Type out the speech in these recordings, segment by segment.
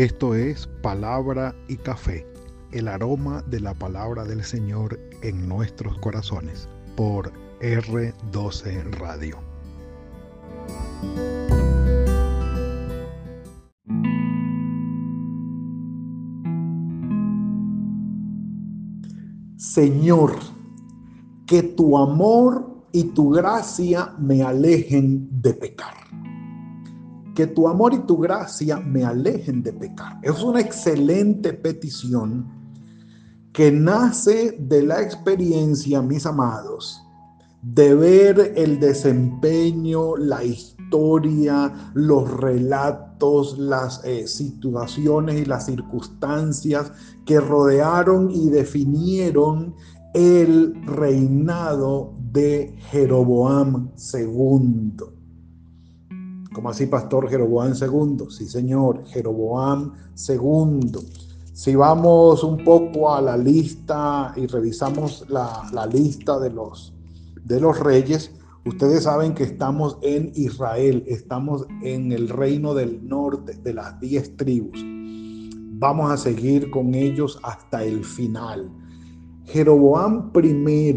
Esto es Palabra y Café, el aroma de la palabra del Señor en nuestros corazones, por R12 Radio. Señor, que tu amor y tu gracia me alejen de pecar que tu amor y tu gracia me alejen de pecar. Es una excelente petición que nace de la experiencia, mis amados, de ver el desempeño, la historia, los relatos, las eh, situaciones y las circunstancias que rodearon y definieron el reinado de Jeroboam II. ¿Cómo así, pastor Jeroboam II? Sí, señor, Jeroboam II. Si vamos un poco a la lista y revisamos la, lista de los, de los reyes, ustedes saben que estamos en Israel, estamos en el reino del norte de las diez tribus. Vamos a seguir con ellos hasta el final. Jeroboam I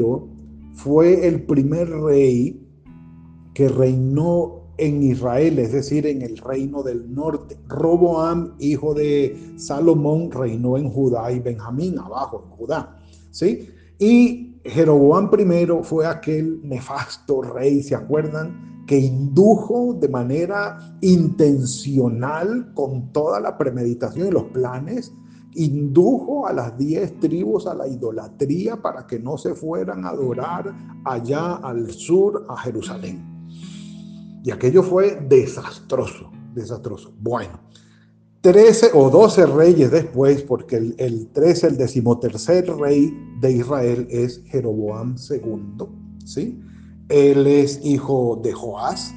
fue el primer rey que reinó en Israel, es decir, en el reino del norte. Roboam, hijo de Salomón, reinó en Judá y Benjamín, abajo en Judá. ¿sí? Y Jeroboam I fue aquel nefasto rey, ¿se acuerdan? Que indujo de manera intencional, con toda la premeditación y los planes, indujo a las diez tribus a la idolatría para que no se fueran a adorar allá al sur a Jerusalén. Y aquello fue desastroso, desastroso. Bueno, 13 o 12 reyes después, porque el, el 13, el decimotercer rey de Israel es Jeroboam II, ¿sí? Él es hijo de Joás,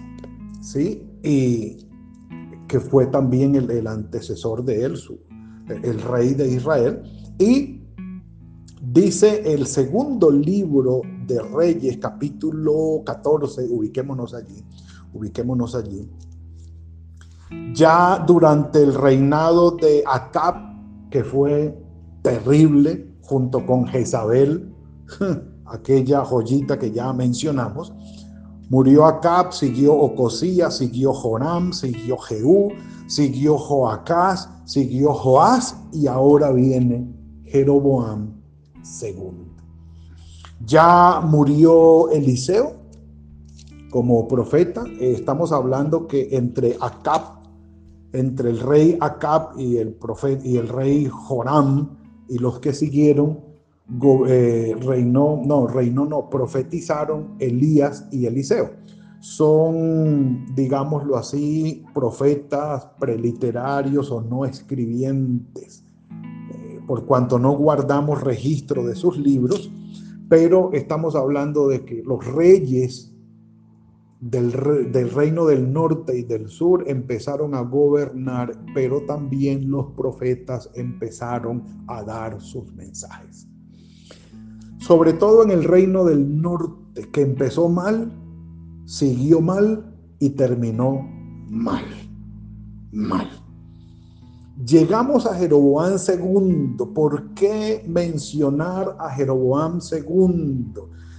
¿sí? Y que fue también el, antecesor de él, el rey de Israel. Y dice el segundo libro de Reyes, capítulo 14, ubiquémonos allí ubiquémonos allí. Ya durante el reinado de Acab, que fue terrible, junto con Jezabel, aquella joyita que ya mencionamos, murió Acab, siguió Ocosías, siguió Joram, siguió Jehú, siguió Joacás, siguió Joás y ahora viene Jeroboam II. Ya murió Eliseo, como profeta. Eh, estamos hablando que entre Acab, entre el rey Acab y el y el rey Joram y los que siguieron, eh, reinó, no, reinó, no, profetizaron Elías y Eliseo. Son, digámoslo así, profetas preliterarios o no escribientes, eh, por cuanto no guardamos registro de sus libros, pero estamos hablando de que los reyes del, reino del norte y del sur empezaron a gobernar, pero también los profetas empezaron a dar sus mensajes. Sobre todo en el reino del norte, que empezó mal, siguió mal y terminó mal. Mal. Llegamos a Jeroboam II. ¿Por qué mencionar a Jeroboam II?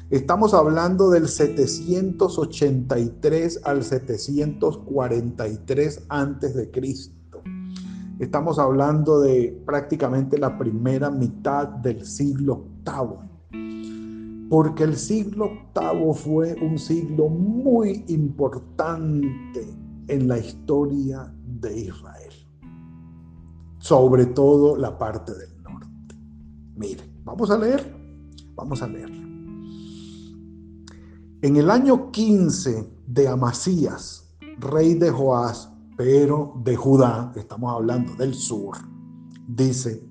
Estamos hablando del 783 al 743 antes de Cristo. Estamos hablando de prácticamente la primera mitad del siglo VIII. Porque el siglo VIII fue un siglo muy importante en la historia de Israel. Sobre todo la parte del norte. Mire, vamos a leer. Vamos a leer. En el año 15 de Amasías, rey de Joás, pero de Judá, estamos hablando del sur, dice,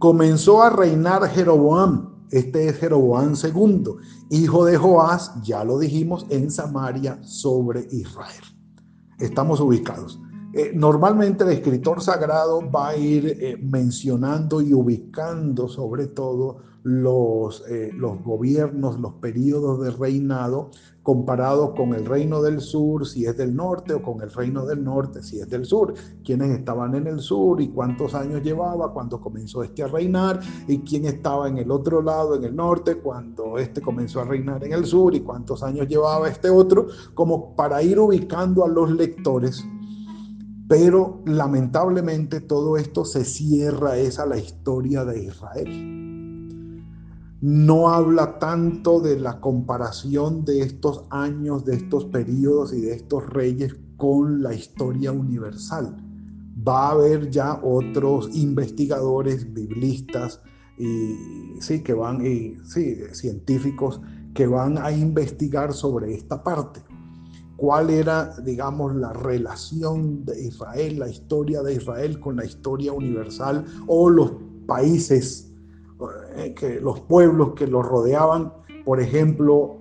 comenzó a reinar Jeroboam, este es Jeroboam II, hijo de Joás, ya lo dijimos, en Samaria sobre Israel. Estamos ubicados. Eh, normalmente el escritor sagrado va a ir eh, mencionando y ubicando sobre todo los, eh, los gobiernos, los periodos de reinado comparado con el reino del sur, si es del norte, o con el reino del norte, si es del sur. Quiénes estaban en el sur y cuántos años llevaba cuando comenzó este a reinar, y quién estaba en el otro lado, en el norte, cuando este comenzó a reinar en el sur, y cuántos años llevaba este otro, como para ir ubicando a los lectores. Pero lamentablemente todo esto se cierra es a la historia de Israel no habla tanto de la comparación de estos años, de estos periodos y de estos reyes con la historia universal. Va a haber ya otros investigadores, biblistas, y, sí, que van, y, sí, científicos que van a investigar sobre esta parte. ¿Cuál era, digamos, la relación de Israel, la historia de Israel con la historia universal o los países eh, los pueblos que los rodeaban, por ejemplo,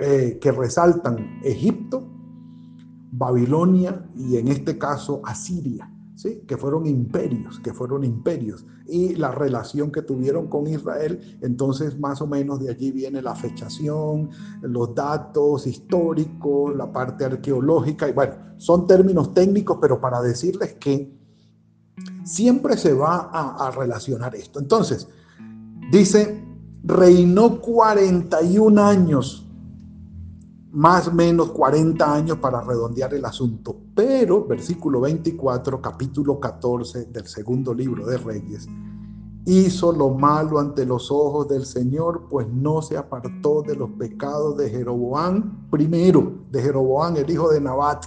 eh, que resaltan Egipto, Babilonia y en este caso Asiria, que fueron imperios, que fueron imperios, y la relación que tuvieron con Israel, entonces más o menos de allí viene la fechación, los datos históricos, la parte arqueológica, y bueno, son términos técnicos, pero para decirles que siempre se va a, relacionar esto. Entonces, dice, reinó 41 años, más o menos 40 años para redondear el asunto, pero versículo 24, capítulo 14 del segundo libro de Reyes, hizo lo malo ante los ojos del Señor, pues no se apartó de los pecados de Jeroboán, primero, de Jeroboán, el hijo de Nabat,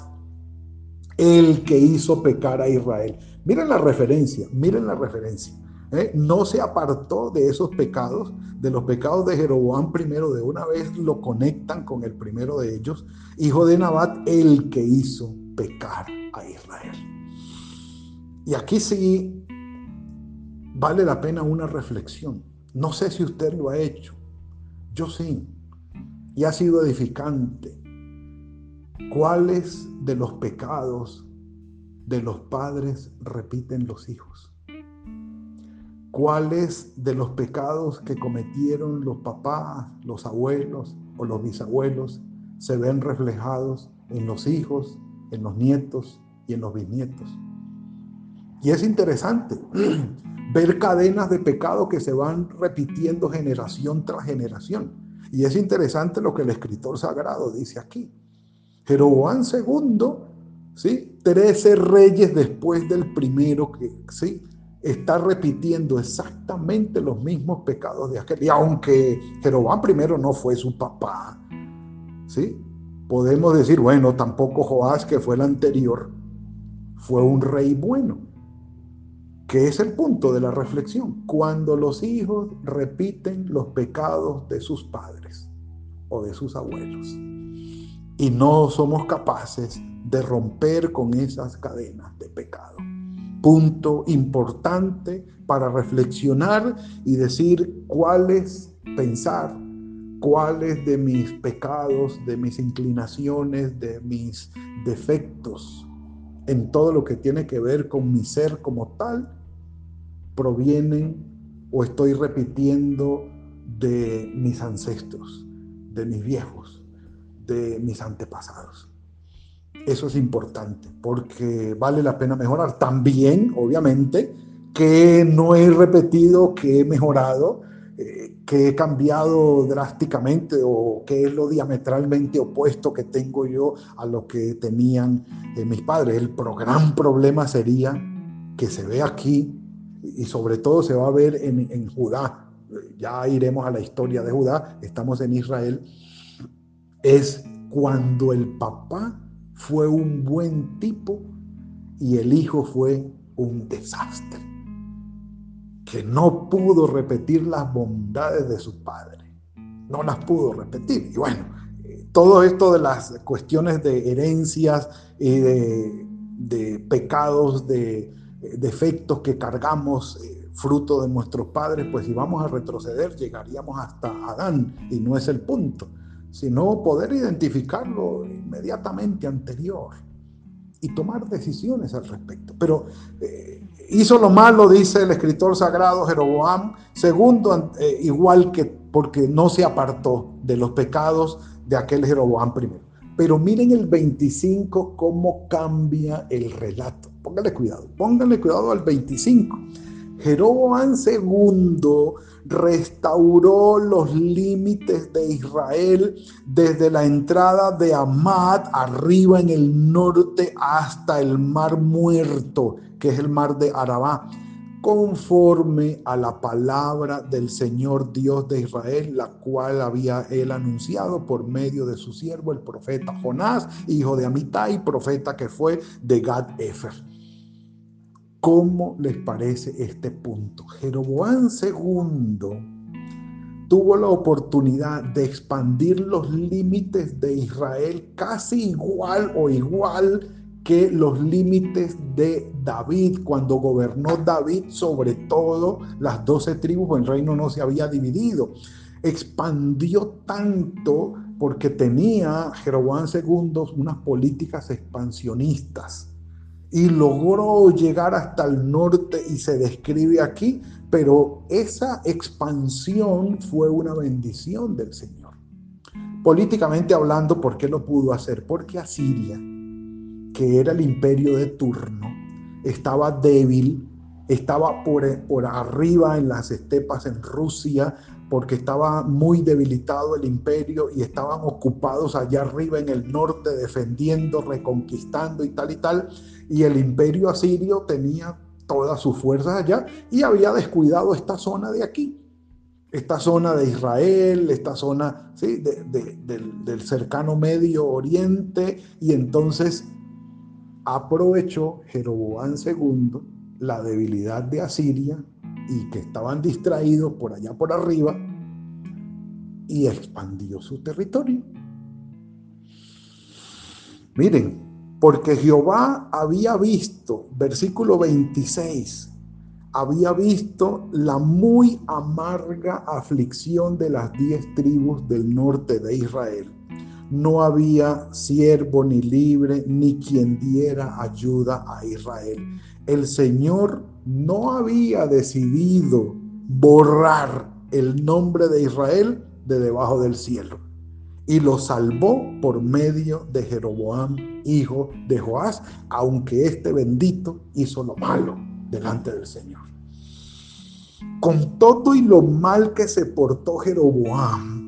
el que hizo pecar a Israel. Miren la referencia, miren la referencia. ¿Eh? No se apartó de esos pecados, de los pecados de Jeroboam primero, de una vez lo conectan con el primero de ellos, hijo de Nabat, el que hizo pecar a Israel. Y aquí sí vale la pena una reflexión. No sé si usted lo ha hecho, yo sí, y ha sido edificante. ¿Cuáles de los pecados de los padres repiten los hijos? ¿Cuáles de los pecados que cometieron los papás, los abuelos o los bisabuelos se ven reflejados en los hijos, en los nietos y en los bisnietos? Y es interesante ver cadenas de pecado que se van repitiendo generación tras generación. Y es interesante lo que el escritor sagrado dice aquí. Jeroboam II ¿sí? Trece reyes después del primero que, ¿sí? Está repitiendo exactamente los mismos pecados de aquel. Y aunque Jeroboam primero no fue su papá, ¿sí? Podemos decir, bueno, tampoco Joás, que fue el anterior, fue un rey bueno. Que es el punto de la reflexión. Cuando los hijos repiten los pecados de sus padres o de sus abuelos y no somos capaces de romper con esas cadenas de pecado. Punto importante para reflexionar y decir cuáles pensar, cuáles de mis pecados, de mis inclinaciones, de mis defectos, en todo lo que tiene que ver con mi ser como tal, provienen o estoy repitiendo de mis ancestros, de mis viejos, de mis antepasados. Eso es importante porque vale la pena mejorar. También, obviamente, que no he repetido, que he mejorado, eh, que he cambiado drásticamente o que es lo diametralmente opuesto que tengo yo a lo que tenían eh, mis padres. El gran problema sería que se ve aquí y sobre todo se va a ver en, en Judá. Ya iremos a la historia de Judá, estamos en Israel. Es cuando el papá fue un buen tipo y el hijo fue un desastre, que no pudo repetir las bondades de su padre, no las pudo repetir. Y bueno, todo esto de las cuestiones de herencias y de, pecados, de defectos que cargamos eh, fruto de nuestros padres, pues si vamos a retroceder llegaríamos hasta Adán y no es el punto sino poder identificarlo inmediatamente anterior y tomar decisiones al respecto. Pero eh, hizo lo malo, dice el escritor sagrado Jeroboam, segundo, eh, igual que porque no se apartó de los pecados de aquel Jeroboam primero. Pero miren el 25 cómo cambia el relato. Pónganle cuidado, pónganle cuidado al 25. Jeroboam II restauró los límites de Israel desde la entrada de Amad arriba en el norte hasta el mar muerto, que es el mar de Arabá conforme a la palabra del Señor Dios de Israel, la cual había él anunciado por medio de su siervo, el profeta Jonás, hijo de Amitai, profeta que fue de Gad Efer. ¿Cómo les parece este punto? Jeroboam II tuvo la oportunidad de expandir los límites de Israel casi igual o igual que los límites de David, cuando gobernó David sobre todo las doce tribus, el reino no se había dividido. Expandió tanto porque tenía Jeroboam II unas políticas expansionistas y logró llegar hasta el norte y se describe aquí, pero esa expansión fue una bendición del Señor. Políticamente hablando, ¿por qué lo pudo hacer? Porque Asiria que era el imperio de turno, estaba débil, estaba por, por arriba en las estepas en Rusia, porque estaba muy debilitado el imperio y estaban ocupados allá arriba en el norte defendiendo, reconquistando y tal y tal. Y el imperio asirio tenía todas sus fuerzas allá y había descuidado esta zona de aquí, esta zona de Israel, esta zona ¿sí? del, del cercano Medio Oriente. Y entonces aprovechó Jeroboam II la debilidad de Asiria y que estaban distraídos por allá por arriba y expandió su territorio. Miren, porque Jehová había visto, versículo 26, había visto la muy amarga aflicción de las diez tribus del norte de Israel no había siervo ni libre, ni quien diera ayuda a Israel. El Señor no había decidido borrar el nombre de Israel de debajo del cielo y lo salvó por medio de Jeroboam, hijo de Joás, aunque este bendito hizo lo malo delante del Señor. Con todo y lo mal que se portó Jeroboam,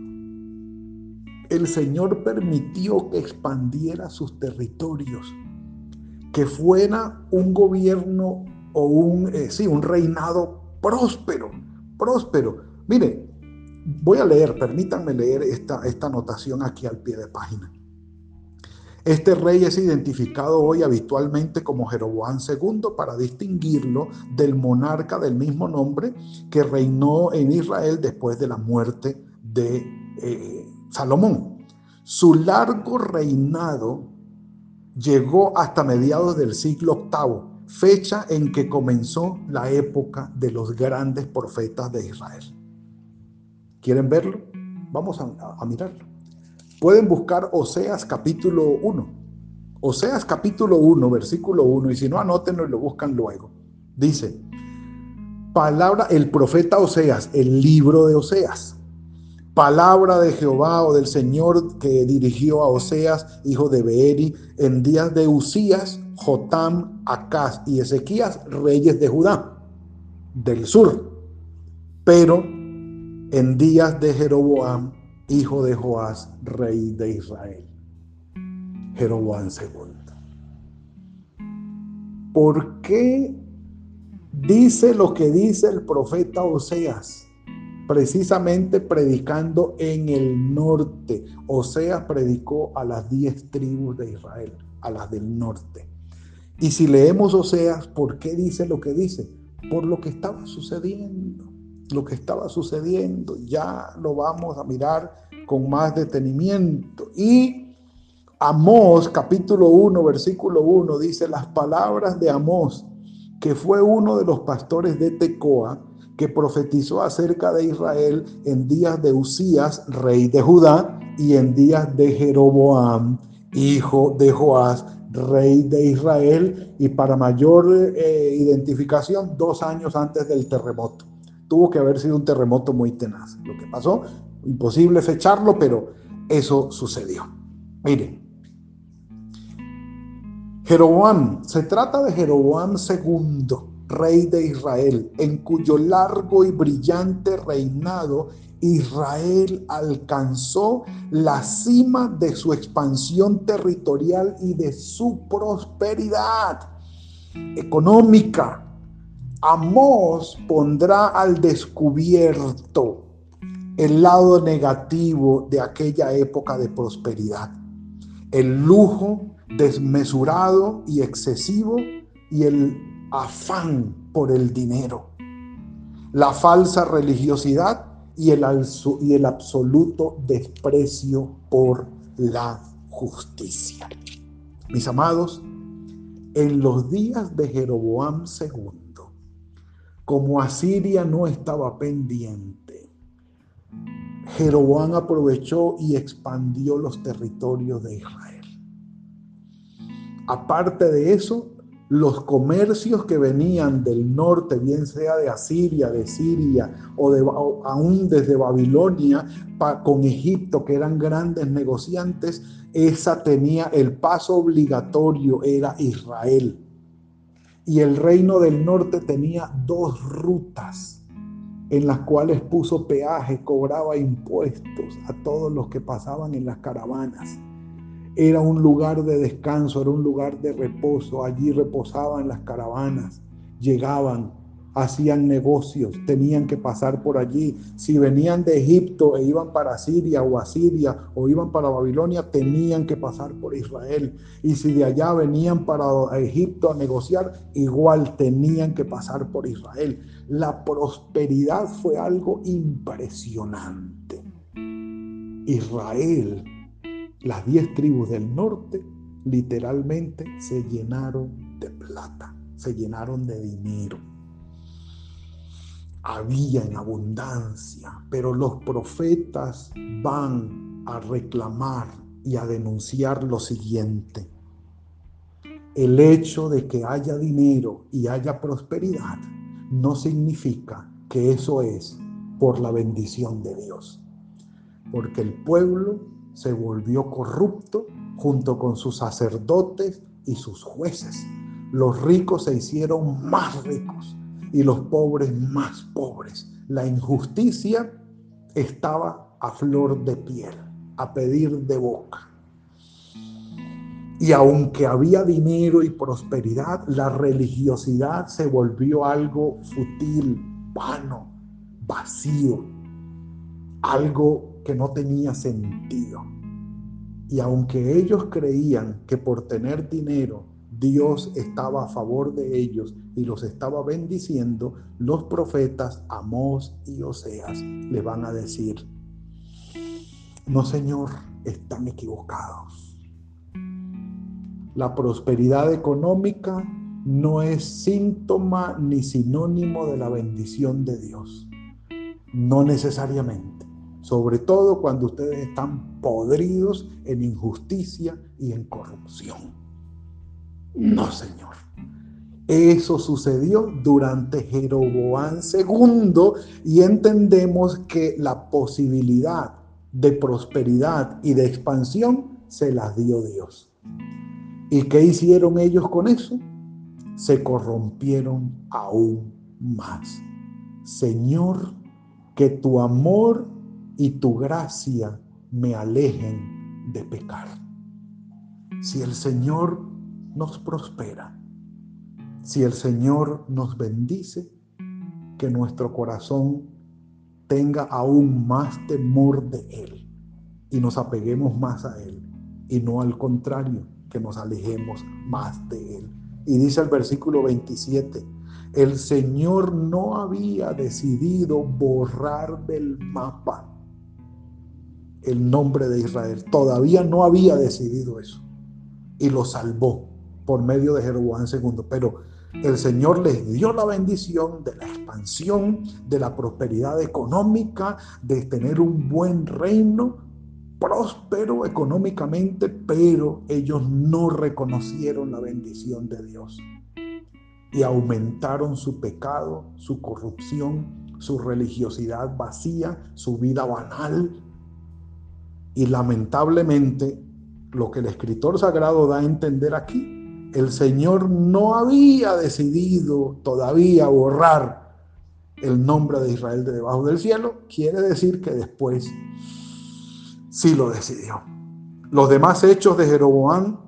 el Señor permitió que expandiera sus territorios, que fuera un gobierno o un, eh, sí, un reinado próspero, próspero. Mire, voy a leer, permítanme leer esta, esta anotación aquí al pie de página. Este rey es identificado hoy habitualmente como Jeroboam II para distinguirlo del monarca del mismo nombre que reinó en Israel después de la muerte de eh, Salomón. Su largo reinado llegó hasta mediados del siglo VIII, fecha en que comenzó la época de los grandes profetas de Israel. ¿Quieren verlo? Vamos a, mirarlo. Pueden buscar Oseas capítulo 1. Oseas capítulo 1, versículo 1, y si no, anótenlo y lo buscan luego. Dice, palabra, el profeta Oseas, el libro de Oseas palabra de Jehová o del Señor que dirigió a Oseas, hijo de Beeri, en días de Usías, Jotam, Acaz y Ezequías, reyes de Judá, del sur. Pero en días de Jeroboam, hijo de Joás, rey de Israel. Jeroboam II. ¿Por qué dice lo que dice el profeta Oseas? Precisamente predicando en el norte. Oseas predicó a las diez tribus de Israel, a las del norte. Y si leemos Oseas, ¿por qué dice lo que dice? Por lo que estaba sucediendo, lo que estaba sucediendo. Ya lo vamos a mirar con más detenimiento. Y Amós, capítulo 1, versículo 1, dice las palabras de Amós, que fue uno de los pastores de Tecoa, que profetizó acerca de Israel en días de Usías, rey de Judá, y en días de Jeroboam, hijo de Joás, rey de Israel, y para mayor eh, identificación, dos años antes del terremoto. Tuvo que haber sido un terremoto muy tenaz. Lo que pasó, imposible fecharlo, pero eso sucedió. Miren, Jeroboam, se trata de Jeroboam II, rey de Israel, en cuyo largo y brillante reinado Israel alcanzó la cima de su expansión territorial y de su prosperidad económica. Amós pondrá al descubierto el lado negativo de aquella época de prosperidad. El lujo desmesurado y excesivo y el afán por el dinero. La falsa religiosidad y el, y el absoluto desprecio por la justicia. Mis amados, en los días de Jeroboam II, como Asiria no estaba pendiente, Jeroboam aprovechó y expandió los territorios de Israel. Aparte de eso, los comercios que venían del norte, bien sea de Asiria, de Siria o, de, aún desde Babilonia con Egipto, que eran grandes negociantes, esa tenía el paso obligatorio, era Israel. Y el reino del norte tenía dos rutas en las cuales puso peaje, cobraba impuestos a todos los que pasaban en las caravanas. Era un lugar de descanso, era un lugar de reposo. Allí reposaban las caravanas, llegaban, hacían negocios, tenían que pasar por allí. Si venían de Egipto e iban para Siria o Asiria o iban para Babilonia, tenían que pasar por Israel. Y si de allá venían para Egipto a negociar, igual tenían que pasar por Israel. La prosperidad fue algo impresionante. Israel las diez tribus del norte literalmente se llenaron de plata, se llenaron de dinero. Había en abundancia, pero los profetas van a reclamar y a denunciar lo siguiente. El hecho de que haya dinero y haya prosperidad no significa que eso es por la bendición de Dios. Porque el pueblo se volvió corrupto junto con sus sacerdotes y sus jueces. Los ricos se hicieron más ricos y los pobres más pobres. La injusticia estaba a flor de piel, a pedir de boca. Y aunque había dinero y prosperidad, la religiosidad se volvió algo futil, vano, vacío, algo que no tenía sentido. Y aunque ellos creían que por tener dinero Dios estaba a favor de ellos y los estaba bendiciendo, los profetas Amós y Oseas le van a decir, no Señor, están equivocados. La prosperidad económica no es síntoma ni sinónimo de la bendición de Dios. No necesariamente sobre todo cuando ustedes están podridos en injusticia y en corrupción. No, Señor. Eso sucedió durante Jeroboam II y entendemos que la posibilidad de prosperidad y de expansión se las dio Dios. ¿Y qué hicieron ellos con eso? Se corrompieron aún más. Señor, que tu amor y tu gracia me alejen de pecar. Si el Señor nos prospera, si el Señor nos bendice, que nuestro corazón tenga aún más temor de Él y nos apeguemos más a Él y no al contrario, que nos alejemos más de Él. Y dice el versículo 27, el Señor no había decidido borrar del mapa el nombre de Israel. Todavía no había decidido eso. Y lo salvó por medio de Jeroboam II. Pero el Señor les dio la bendición de la expansión, de la prosperidad económica, de tener un buen reino, próspero económicamente, pero ellos no reconocieron la bendición de Dios. Y aumentaron su pecado, su corrupción, su religiosidad vacía, su vida banal, Y lamentablemente, lo que el escritor sagrado da a entender aquí, el Señor no había decidido todavía borrar el nombre de Israel de debajo del cielo, quiere decir que después sí lo decidió. Los demás hechos de Jeroboam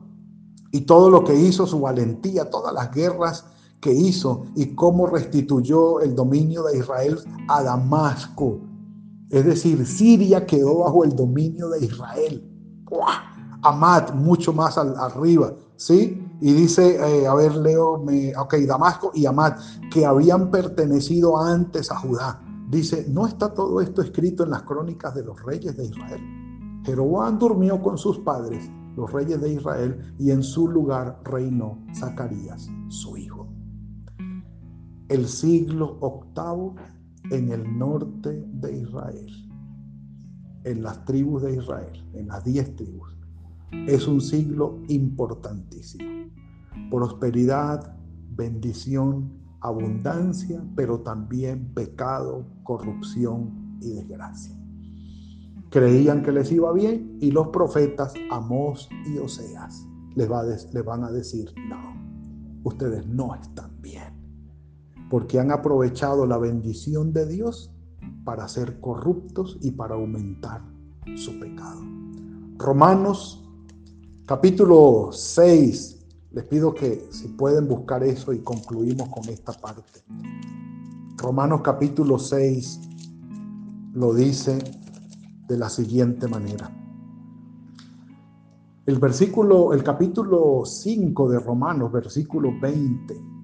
y todo lo que hizo, su valentía, todas las guerras que hizo y cómo restituyó el dominio de Israel a Damasco. Es decir, Siria quedó bajo el dominio de Israel. Amad, mucho más arriba, ¿sí? Y dice, eh, a ver, leo, me, ok, Damasco y Amad, que habían pertenecido antes a Judá. Dice, ¿no está todo esto escrito en las crónicas de los reyes de Israel? Jeroboam durmió con sus padres, los reyes de Israel, y en su lugar reinó Zacarías, su hijo. El siglo octavo en el norte de Israel, en las tribus de Israel, en las diez tribus, es un siglo importantísimo. Prosperidad, bendición, abundancia, pero también pecado, corrupción y desgracia. Creían que les iba bien y los profetas Amós y Oseas les, va les van a decir, no, ustedes no están bien, porque han aprovechado la bendición de Dios para ser corruptos y para aumentar su pecado. Romanos capítulo 6, les pido que si pueden buscar eso y concluimos con esta parte. Romanos capítulo 6 lo dice de la siguiente manera. El versículo, el capítulo 5 de Romanos, versículo 20,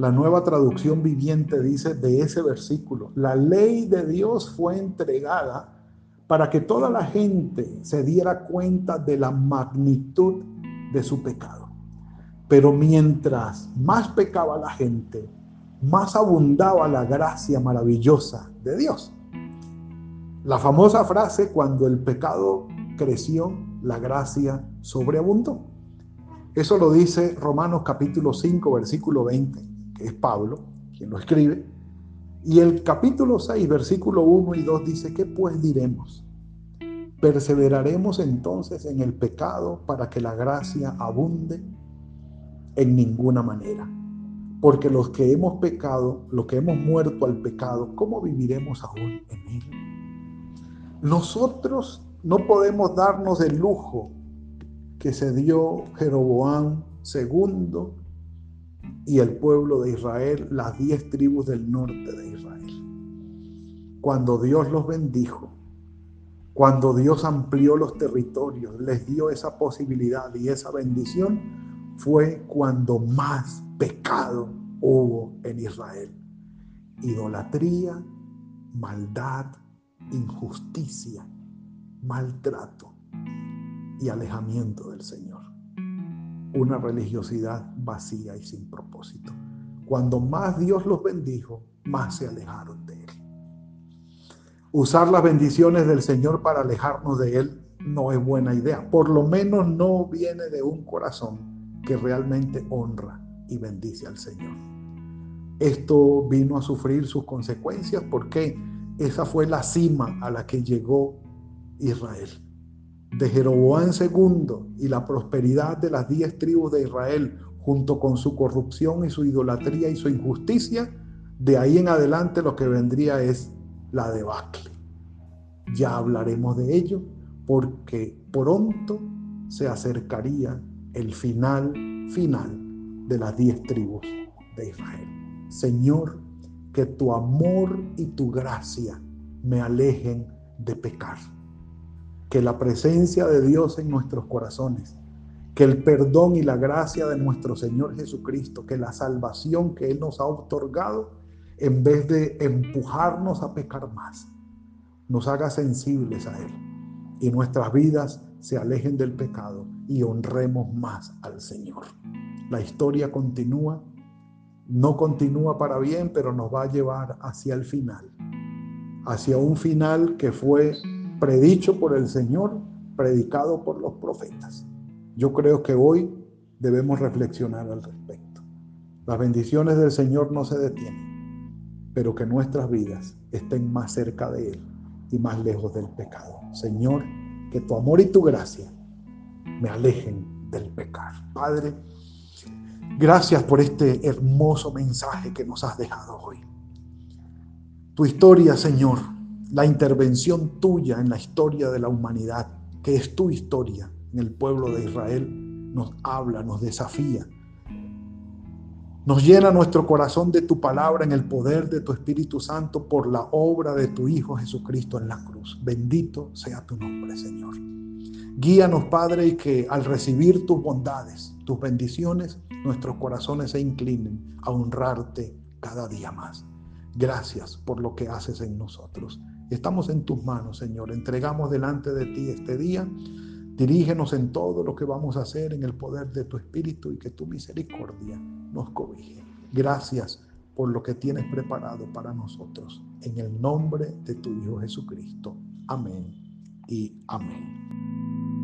la nueva traducción viviente dice de ese versículo, la ley de Dios fue entregada para que toda la gente se diera cuenta de la magnitud de su pecado. Pero mientras más pecaba la gente, más abundaba la gracia maravillosa de Dios. La famosa frase, cuando el pecado creció, la gracia sobreabundó. Eso lo dice Romanos capítulo 5, versículo 20, es Pablo quien lo escribe. Y el capítulo 6, versículo 1 y 2 dice, ¿qué pues diremos? ¿Perseveraremos entonces en el pecado para que la gracia abunde? En ninguna manera. Porque los que hemos pecado, los que hemos muerto al pecado, ¿cómo viviremos aún en él? Nosotros no podemos darnos el lujo que se dio Jeroboam II y el pueblo de Israel, las diez tribus del norte de Israel. Cuando Dios los bendijo, cuando Dios amplió los territorios, les dio esa posibilidad y esa bendición, fue cuando más pecado hubo en Israel. Idolatría, maldad, injusticia, maltrato y alejamiento del Señor. Una religiosidad vacía y sin propósito. Cuando más Dios los bendijo, más se alejaron de Él. Usar las bendiciones del Señor para alejarnos de Él no es buena idea. Por lo menos no viene de un corazón que realmente honra y bendice al Señor. Esto vino a sufrir sus consecuencias porque esa fue la cima a la que llegó Israel. De Jeroboam II y la prosperidad de las diez tribus de Israel, junto con su corrupción y su idolatría y su injusticia, de ahí en adelante lo que vendría es la debacle. Ya hablaremos de ello porque pronto se acercaría el final final de las diez tribus de Israel. Señor, que tu amor y tu gracia me alejen de pecar. Que la presencia de Dios en nuestros corazones, que el perdón y la gracia de nuestro Señor Jesucristo, que la salvación que Él nos ha otorgado, en vez de empujarnos a pecar más, nos haga sensibles a Él y nuestras vidas se alejen del pecado y honremos más al Señor. La historia continúa no continúa para bien, pero nos va a llevar hacia el final, hacia un final que fue predicho por el Señor, predicado por los profetas. Yo creo que hoy debemos reflexionar al respecto. Las bendiciones del Señor no se detienen, pero que nuestras vidas estén más cerca de Él y más lejos del pecado. Señor, que tu amor y tu gracia me alejen del pecar. Padre, gracias por este hermoso mensaje que nos has dejado hoy. Tu historia, Señor, la intervención tuya en la historia de la humanidad, que es tu historia en el pueblo de Israel, nos habla, nos desafía nos llena nuestro corazón de tu palabra en el poder de tu Espíritu Santo por la obra de tu Hijo Jesucristo en la cruz. Bendito sea tu nombre, Señor. Guíanos, Padre, y que al recibir tus bondades, tus bendiciones, nuestros corazones se inclinen a honrarte cada día más. Gracias por lo que haces en nosotros. Estamos en tus manos, Señor. Entregamos delante de ti este día. Dirígenos en todo lo que vamos a hacer en el poder de tu Espíritu y que tu misericordia nos cobije. Gracias por lo que tienes preparado para nosotros. En el nombre de tu Hijo Jesucristo. Amén y amén.